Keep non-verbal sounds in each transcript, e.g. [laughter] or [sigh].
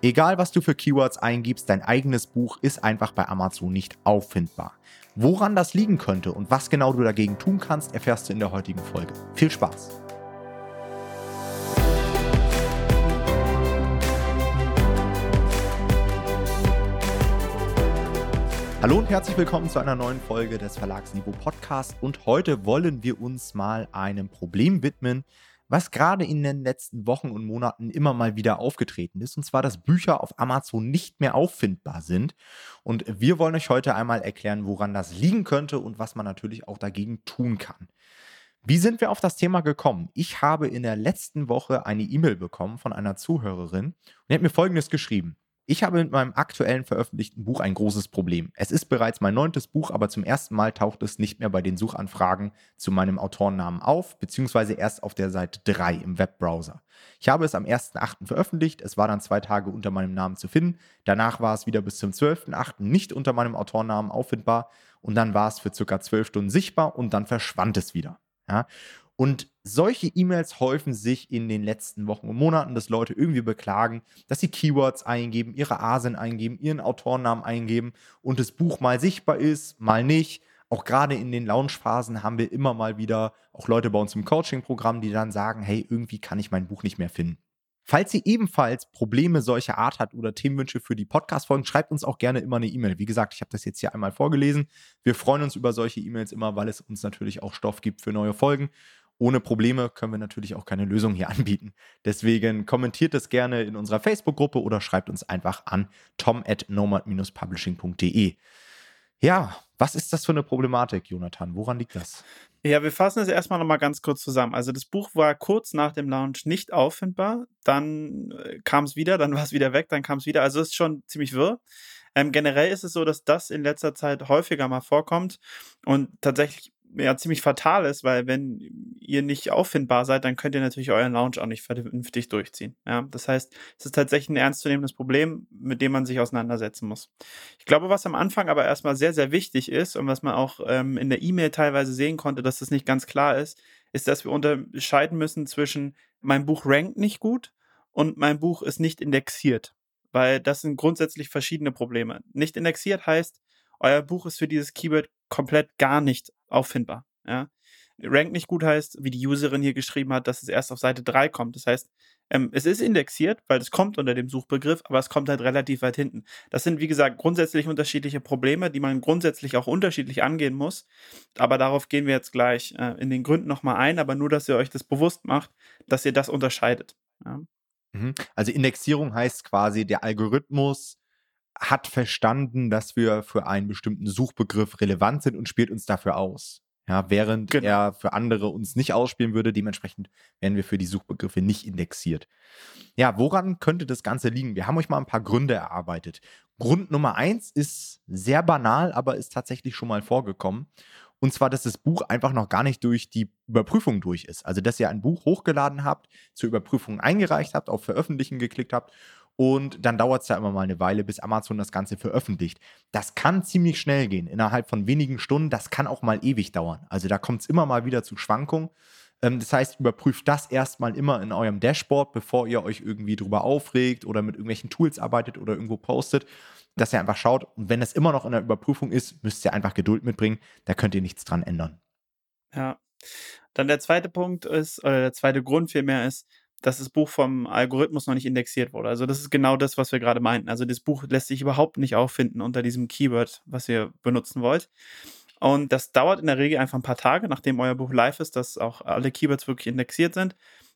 Egal, was du für Keywords eingibst, dein eigenes Buch ist einfach bei Amazon nicht auffindbar. Woran das liegen könnte und was genau du dagegen tun kannst, erfährst du in der heutigen Folge. Viel Spaß! Hallo und herzlich willkommen zu einer neuen Folge des Verlagsniveau Podcast und heute wollen wir uns mal einem Problem widmen, was gerade in den letzten Wochen und Monaten immer mal wieder aufgetreten ist, und zwar, dass Bücher auf Amazon nicht mehr auffindbar sind. Und wir wollen euch heute einmal erklären, woran das liegen könnte und was man natürlich auch dagegen tun kann. Wie sind wir auf das Thema gekommen? Ich habe in der letzten Woche eine E-Mail bekommen von einer Zuhörerin und die hat mir Folgendes geschrieben. Ich habe mit meinem aktuellen veröffentlichten Buch ein großes Problem. Es ist bereits mein neuntes Buch, aber zum ersten Mal taucht es nicht mehr bei den Suchanfragen zu meinem Autorennamen auf, beziehungsweise erst auf der Seite 3 im Webbrowser. Ich habe es am 1.8. veröffentlicht, es war dann zwei Tage unter meinem Namen zu finden, danach war es wieder bis zum 12.8. nicht unter meinem Autorennamen auffindbar und dann war es für circa 12 Stunden sichtbar und dann verschwand es wieder. Ja? Und solche E-Mails häufen sich in den letzten Wochen und Monaten, dass Leute irgendwie beklagen, dass sie Keywords eingeben, ihre ASIN eingeben, ihren Autorennamen eingeben und das Buch mal sichtbar ist, mal nicht. Auch gerade in den Launchphasen haben wir immer mal wieder auch Leute bei uns im Coaching-Programm, die dann sagen, hey, irgendwie kann ich mein Buch nicht mehr finden. Falls ihr ebenfalls Probleme solcher Art habt oder Themenwünsche für die Podcast-Folgen, schreibt uns auch gerne immer eine E-Mail. Wie gesagt, ich habe das jetzt hier einmal vorgelesen. Wir freuen uns über solche E-Mails immer, weil es uns natürlich auch Stoff gibt für neue Folgen ohne Probleme können wir natürlich auch keine Lösung hier [laughs] anbieten. Deswegen kommentiert es gerne in unserer Facebook-Gruppe oder schreibt uns einfach an tom at nomad-publishing.de. Ja, was ist das für eine Problematik, Jonathan? Woran liegt das? Ja, wir fassen es erstmal nochmal ganz kurz zusammen. Also das Buch war kurz nach dem Launch nicht auffindbar, dann äh, kam es wieder, dann war es wieder weg, dann kam es wieder. Also es ist schon ziemlich wirr. Ähm, generell ist es so, dass das in letzter Zeit häufiger mal vorkommt und tatsächlich ja ziemlich fatal ist, weil wenn ihr nicht auffindbar seid, dann könnt ihr natürlich euren Launch auch nicht vernünftig durchziehen. Ja, das heißt, es ist tatsächlich ein ernstzunehmendes Problem, mit dem man sich auseinandersetzen muss. Ich glaube, was am Anfang aber erstmal sehr, sehr wichtig ist und was man auch ähm, in der E-Mail teilweise sehen konnte, dass das nicht ganz klar ist, ist, dass wir unterscheiden müssen zwischen mein Buch rankt nicht gut und mein Buch ist nicht indexiert. Weil das sind grundsätzlich verschiedene Probleme. Nicht indexiert heißt, euer Buch ist für dieses Keyword komplett gar nicht auffindbar. Ja. Rank nicht gut heißt, wie die Userin hier geschrieben hat, dass es erst auf Seite 3 kommt. Das heißt, ähm, es ist indexiert, weil es kommt unter dem Suchbegriff, aber es kommt halt relativ weit hinten. Das sind, wie gesagt, grundsätzlich unterschiedliche Probleme, die man grundsätzlich auch unterschiedlich angehen muss. Aber darauf gehen wir jetzt gleich äh, in den Gründen nochmal ein, aber nur, dass ihr euch das bewusst macht, dass ihr das unterscheidet. Ja. Mhm. Also Indexierung heißt quasi, der Algorithmus hat verstanden, dass wir für einen bestimmten Suchbegriff relevant sind und spielt uns dafür aus. Ja, während genau. er für andere uns nicht ausspielen würde, dementsprechend werden wir für die Suchbegriffe nicht indexiert. Ja, woran könnte das Ganze liegen? Wir haben euch mal ein paar Gründe erarbeitet. Grund Nummer eins ist sehr banal, aber ist tatsächlich schon mal vorgekommen. Und zwar, dass das Buch einfach noch gar nicht durch die Überprüfung durch ist. Also, dass ihr ein Buch hochgeladen habt, zur Überprüfung eingereicht habt, auf Veröffentlichen geklickt habt und dann dauert es ja immer mal eine Weile, bis Amazon das Ganze veröffentlicht. Das kann ziemlich schnell gehen, innerhalb von wenigen Stunden. Das kann auch mal ewig dauern. Also da kommt es immer mal wieder zu Schwankungen. Ähm, das heißt, überprüft das erstmal immer in eurem Dashboard, bevor ihr euch irgendwie drüber aufregt oder mit irgendwelchen Tools arbeitet oder irgendwo postet, dass ihr einfach schaut. Und wenn es immer noch in der Überprüfung ist, müsst ihr einfach Geduld mitbringen. Da könnt ihr nichts dran ändern. Ja. Dann der zweite Punkt ist, oder der zweite Grund vielmehr ist, dass das Buch vom Algorithmus noch nicht indexiert wurde. Also das ist genau das, was wir gerade meinten. Also das Buch lässt sich überhaupt nicht auffinden unter diesem Keyword, was ihr benutzen wollt. Und das dauert in der Regel einfach ein paar Tage, nachdem euer Buch live ist, dass auch alle Keywords wirklich indexiert sind.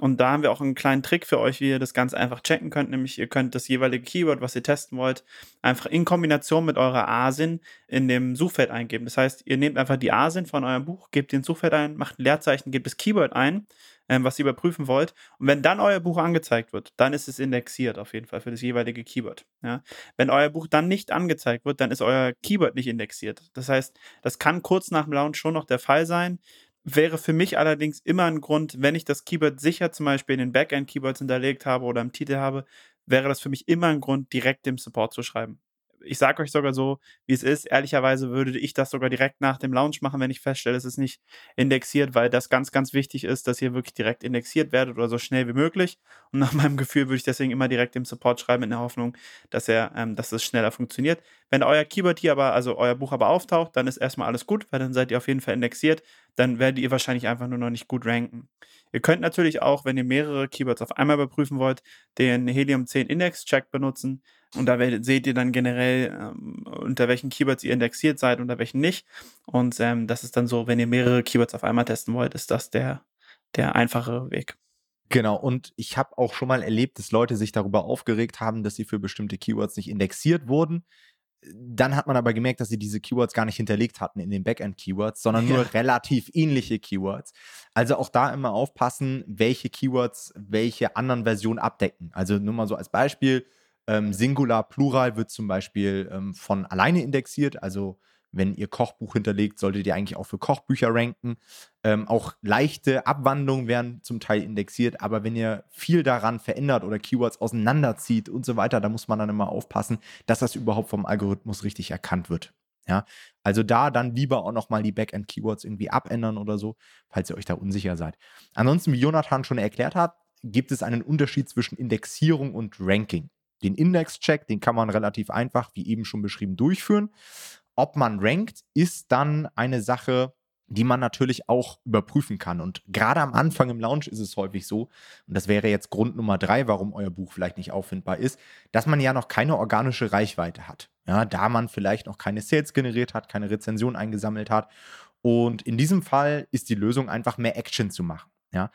Und da haben wir auch einen kleinen Trick für euch, wie ihr das ganz einfach checken könnt. Nämlich ihr könnt das jeweilige Keyword, was ihr testen wollt, einfach in Kombination mit eurer ASIN in dem Suchfeld eingeben. Das heißt, ihr nehmt einfach die ASIN von eurem Buch, gebt den Suchfeld ein, macht ein Leerzeichen, gebt das Keyword ein, was ihr überprüfen wollt. Und wenn dann euer Buch angezeigt wird, dann ist es indexiert auf jeden Fall für das jeweilige Keyword. Ja? Wenn euer Buch dann nicht angezeigt wird, dann ist euer Keyword nicht indexiert. Das heißt, das kann kurz nach dem Launch schon noch der Fall sein wäre für mich allerdings immer ein Grund, wenn ich das Keyword sicher zum Beispiel in den Backend-Keywords hinterlegt habe oder im Titel habe, wäre das für mich immer ein Grund, direkt dem Support zu schreiben. Ich sage euch sogar so, wie es ist. Ehrlicherweise würde ich das sogar direkt nach dem Launch machen, wenn ich feststelle, es ist nicht indexiert, weil das ganz, ganz wichtig ist, dass ihr wirklich direkt indexiert werdet oder so schnell wie möglich. Und nach [laughs] meinem Gefühl würde ich deswegen immer direkt dem Support schreiben in der Hoffnung, dass er, ähm, dass es schneller funktioniert. Wenn euer Keyword hier aber, also euer Buch aber auftaucht, dann ist erstmal alles gut, weil dann seid ihr auf jeden Fall indexiert. Dann werdet ihr wahrscheinlich einfach nur noch nicht gut ranken. Ihr könnt natürlich auch, wenn ihr mehrere Keywords auf einmal überprüfen wollt, den Helium 10 Index Check benutzen. Und da seht ihr dann generell, ähm, unter welchen Keywords ihr indexiert seid, unter welchen nicht. Und ähm, das ist dann so, wenn ihr mehrere Keywords auf einmal testen wollt, ist das der, der einfache Weg. Genau, und ich habe auch schon mal erlebt, dass Leute sich darüber aufgeregt haben, dass sie für bestimmte Keywords nicht indexiert wurden. Dann hat man aber gemerkt, dass sie diese Keywords gar nicht hinterlegt hatten in den Backend-Keywords, sondern ja. nur relativ ähnliche Keywords. Also auch da immer aufpassen, welche Keywords welche anderen Versionen abdecken. Also nur mal so als Beispiel, ähm, Singular, Plural wird zum Beispiel ähm, von alleine indexiert, also wenn ihr Kochbuch hinterlegt, solltet ihr eigentlich auch für Kochbücher ranken. Ähm, auch leichte Abwandlungen werden zum Teil indexiert, aber wenn ihr viel daran verändert oder Keywords auseinanderzieht und so weiter, da muss man dann immer aufpassen, dass das überhaupt vom Algorithmus richtig erkannt wird. Ja, also da dann lieber auch nochmal die Backend-Keywords irgendwie abändern oder so, falls ihr euch da unsicher seid. Ansonsten, wie Jonathan schon erklärt hat, gibt es einen Unterschied zwischen Indexierung und Ranking. Den Index-Check, den kann man relativ einfach, wie eben schon beschrieben, durchführen. Ob man rankt, ist dann eine Sache, die man natürlich auch überprüfen kann. Und gerade am Anfang im Launch ist es häufig so, und das wäre jetzt Grund Nummer drei, warum euer Buch vielleicht nicht auffindbar ist, dass man ja noch keine organische Reichweite hat. Ja, da man vielleicht noch keine Sales generiert hat, keine Rezension eingesammelt hat. Und in diesem Fall ist die Lösung einfach mehr Action zu machen. Ja.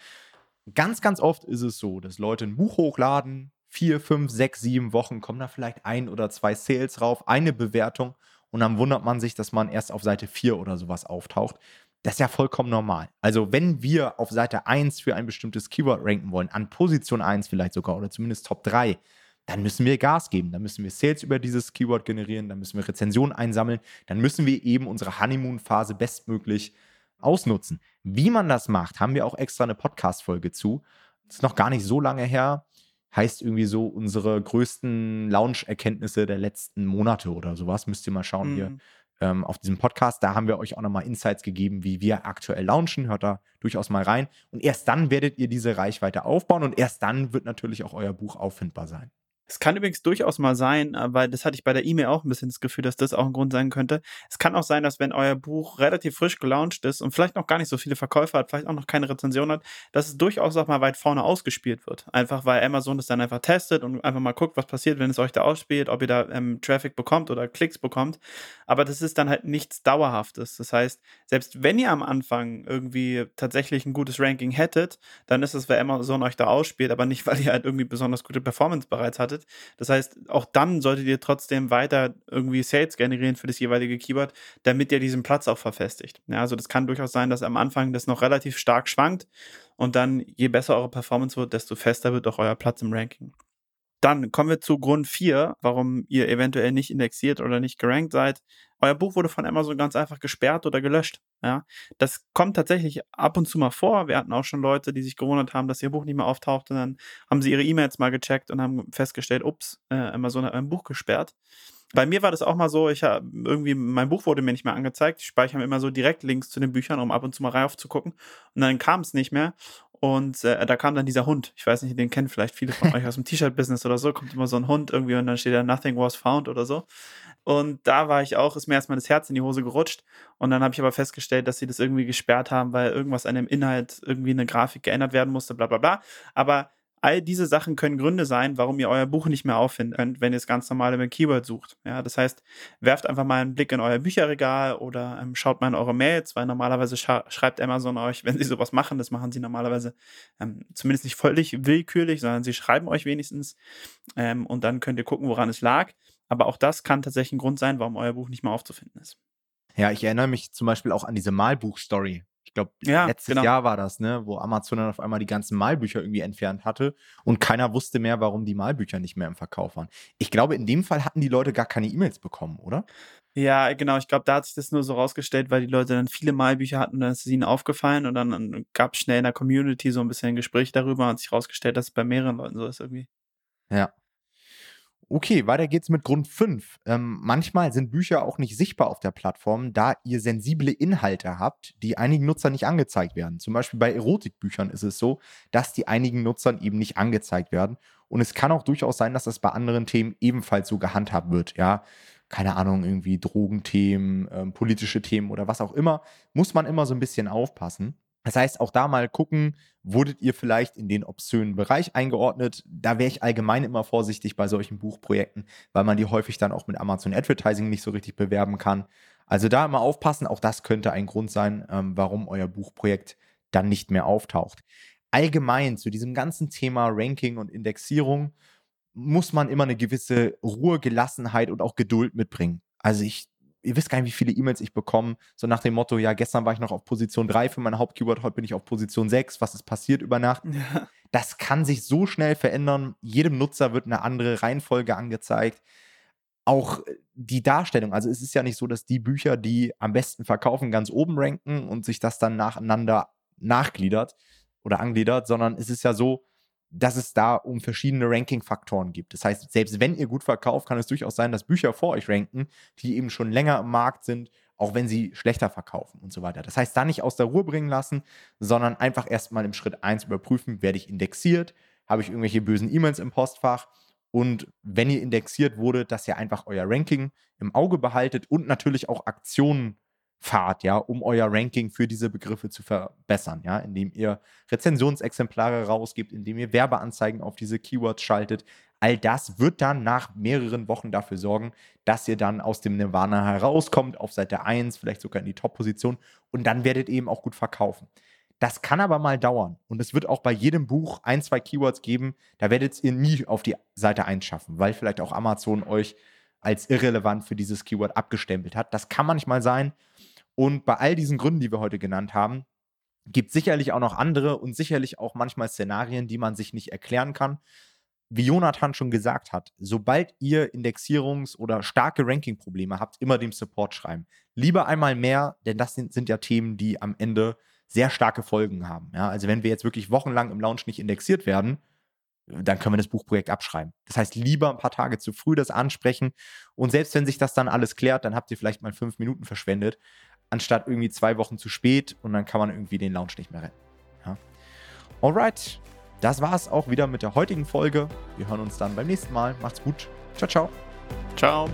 Ganz, ganz oft ist es so, dass Leute ein Buch hochladen, vier, fünf, sechs, sieben Wochen kommen da vielleicht ein oder zwei Sales rauf, eine Bewertung und dann wundert man sich, dass man erst auf Seite 4 oder sowas auftaucht. Das ist ja vollkommen normal. Also, wenn wir auf Seite 1 für ein bestimmtes Keyword ranken wollen, an Position 1 vielleicht sogar oder zumindest Top 3, dann müssen wir Gas geben. Dann müssen wir Sales über dieses Keyword generieren, dann müssen wir Rezensionen einsammeln, dann müssen wir eben unsere Honeymoon-Phase bestmöglich ausnutzen. Wie man das macht, haben wir auch extra eine Podcast-Folge zu. Das ist noch gar nicht so lange her heißt irgendwie so unsere größten Launch-Erkenntnisse der letzten Monate oder sowas. Müsst ihr mal schauen mhm. hier ähm, auf diesem Podcast. Da haben wir euch auch nochmal Insights gegeben, wie wir aktuell launchen. Hört da durchaus mal rein. Und erst dann werdet ihr diese Reichweite aufbauen und erst dann wird natürlich auch euer Buch auffindbar sein. Es kann übrigens durchaus mal sein, äh, weil das hatte ich bei der E-Mail auch ein bisschen das Gefühl, dass das auch ein Grund sein könnte. Es kann auch sein, dass wenn euer Buch relativ frisch gelauncht ist und vielleicht noch gar nicht so viele Verkäufe hat, vielleicht auch noch keine Rezension hat, dass es durchaus auch mal weit vorne ausgespielt wird. Einfach weil Amazon es dann einfach testet und einfach mal guckt, was passiert, wenn es euch da ausspielt, ob ihr da ähm, Traffic bekommt oder Klicks bekommt. Aber das ist dann halt nichts Dauerhaftes. Das heißt, selbst wenn ihr am Anfang irgendwie tatsächlich ein gutes Ranking hättet, dann ist es, weil Amazon euch da ausspielt, aber nicht, [laughs] weil ihr halt irgendwie besonders gute Performance bereits hattet arbeitet. Das heißt, auch dann solltet ihr trotzdem weiter irgendwie Sales generieren für das jeweilige Keyword, damit ihr diesen Platz auch verfestigt. Ja, also das kann durchaus sein, dass am Anfang das noch relativ stark schwankt und dann, je besser eure Performance wird, desto fester wird auch euer Platz im Ranking. Dann kommen wir zu Grund 4, warum ihr eventuell nicht indexiert oder nicht gerankt seid. Euer Buch wurde von Amazon ganz einfach gesperrt oder gelöscht. Ja, das kommt tatsächlich ab und zu mal vor. Wir hatten auch schon Leute, die sich gewundert haben, dass ihr Buch nicht mehr auftaucht und dann haben sie ihre E-Mails mal gecheckt und haben festgestellt, ups, äh, Amazon hat mein Buch gesperrt. Bei mir war das auch mal so, ich habe irgendwie, mein Buch wurde mir nicht mehr angezeigt. Ich speichere immer so direkt Links zu den Büchern, um ab und zu mal rauf zu gucken. Und dann kam es nicht mehr. Und äh, da kam dann dieser Hund. Ich weiß nicht, den kennen vielleicht viele von euch aus dem [laughs] T-Shirt-Business oder so. Kommt immer so ein Hund irgendwie und dann steht da Nothing was found oder so. Und da war ich auch, ist mir erstmal das Herz in die Hose gerutscht. Und dann habe ich aber festgestellt, dass sie das irgendwie gesperrt haben, weil irgendwas an dem Inhalt irgendwie eine Grafik geändert werden musste, bla bla bla. Aber All diese Sachen können Gründe sein, warum ihr euer Buch nicht mehr auffinden könnt, wenn ihr es ganz normal im Keyword sucht. Ja, das heißt, werft einfach mal einen Blick in euer Bücherregal oder ähm, schaut mal in eure Mails, weil normalerweise schreibt Amazon euch, [laughs] wenn sie sowas machen, das machen sie normalerweise ähm, zumindest nicht völlig willkürlich, sondern sie schreiben euch wenigstens ähm, und dann könnt ihr gucken, woran es lag. Aber auch das kann tatsächlich ein Grund sein, warum euer Buch nicht mehr aufzufinden ist. Ja, ich erinnere mich zum Beispiel auch an diese Malbuch-Story. Ich glaube, ja, letztes genau. Jahr war das, ne, wo Amazon dann auf einmal die ganzen Malbücher irgendwie entfernt hatte und keiner wusste mehr, warum die Malbücher nicht mehr im Verkauf waren. Ich glaube, in dem Fall hatten die Leute gar keine E-Mails bekommen, oder? Ja, genau. Ich glaube, da hat sich das nur so rausgestellt, weil die Leute dann viele Malbücher hatten, dann ist es ihnen aufgefallen und dann gab es schnell in der Community so ein bisschen ein Gespräch darüber und sich rausgestellt, dass es bei mehreren Leuten so ist irgendwie. Ja. Okay, weiter geht's mit Grund 5. Ähm, manchmal sind Bücher auch nicht sichtbar auf der Plattform, da ihr sensible Inhalte habt, die einigen Nutzern nicht angezeigt werden. Zum Beispiel bei Erotikbüchern ist es so, dass die einigen Nutzern eben nicht angezeigt werden. Und es kann auch durchaus sein, dass das bei anderen Themen ebenfalls so gehandhabt wird. Ja, keine Ahnung, irgendwie Drogenthemen, ähm, politische Themen oder was auch immer, muss man immer so ein bisschen aufpassen. Das heißt, auch da mal gucken, wurdet ihr vielleicht in den obszönen Bereich eingeordnet? Da wäre ich allgemein immer vorsichtig bei solchen Buchprojekten, weil man die häufig dann auch mit Amazon Advertising nicht so richtig bewerben kann. Also da immer aufpassen, auch das könnte ein Grund sein, ähm, warum euer Buchprojekt dann nicht mehr auftaucht. Allgemein zu diesem ganzen Thema Ranking und Indexierung muss man immer eine gewisse Ruhe, Gelassenheit und auch Geduld mitbringen. Also ich ihr wisst gar nicht, wie viele E-Mails ich bekomme, so nach dem Motto, ja, gestern war ich noch auf Position 3 für mein Hauptkeyword, heute bin ich auf Position 6, was ist passiert über Nacht? Ja. Das kann sich so schnell verändern. Jedem Nutzer wird eine andere Reihenfolge angezeigt. Auch äh, die Darstellung, also es ist ja nicht so, dass die Bücher, die am besten verkaufen, ganz oben ranken und sich das dann nacheinander nachgliedert oder angliedert, sondern es ist ja so, dass es da um verschiedene Ranking-Faktoren gibt. Das heißt, selbst wenn ihr gut verkauft, kann es durchaus sein, dass Bücher vor euch ranken, die eben schon länger im Markt sind, auch wenn sie schlechter verkaufen und so weiter. Das heißt, da nicht aus der Ruhe bringen lassen, sondern einfach erstmal im Schritt 1 überprüfen, werde ich indexiert, habe ich irgendwelche bösen E-Mails im Postfach und wenn ihr indexiert wurde, dass ihr einfach euer Ranking im Auge behaltet und natürlich auch Aktionen fahrt, ja, um euer Ranking für diese Begriffe zu verbessern, ja, indem ihr Rezensionsexemplare rausgibt, indem ihr Werbeanzeigen auf diese Keywords schaltet. All das wird dann nach mehreren Wochen dafür sorgen, dass ihr dann aus dem Nirvana herauskommt, auf Seite 1, vielleicht sogar in die Top-Position und dann werdet ihr eben auch gut verkaufen. Das kann aber mal dauern und es wird auch bei jedem Buch ein, zwei Keywords geben, da werdet ihr nie auf die Seite 1 schaffen, weil vielleicht auch Amazon euch als irrelevant für dieses Keyword abgestempelt hat. Das kann manchmal sein. Und bei all diesen Gründen, die wir heute genannt haben, gibt sicherlich auch noch andere und sicherlich auch manchmal Szenarien, die man sich nicht erklären kann. Wie Jonathan schon gesagt hat, sobald ihr Indexierungs- oder starke Ranking-Probleme habt, immer dem Support schreiben. Lieber einmal mehr, denn das sind, sind ja Themen, die am Ende sehr starke Folgen haben. Ja, also wenn wir jetzt wirklich wochenlang im Launch nicht indexiert werden, dann können wir das Buchprojekt abschreiben. Das heißt, lieber ein paar Tage zu früh das ansprechen und selbst wenn sich das dann alles klärt, dann habt ihr vielleicht mal fünf Minuten verschwendet, anstatt irgendwie zwei Wochen zu spät und dann kann man irgendwie den Launch nicht mehr retten. Ja. Alright, das war es auch wieder mit der heutigen Folge. Wir hören uns dann beim nächsten Mal. Macht's gut. Ciao, ciao. Ciao.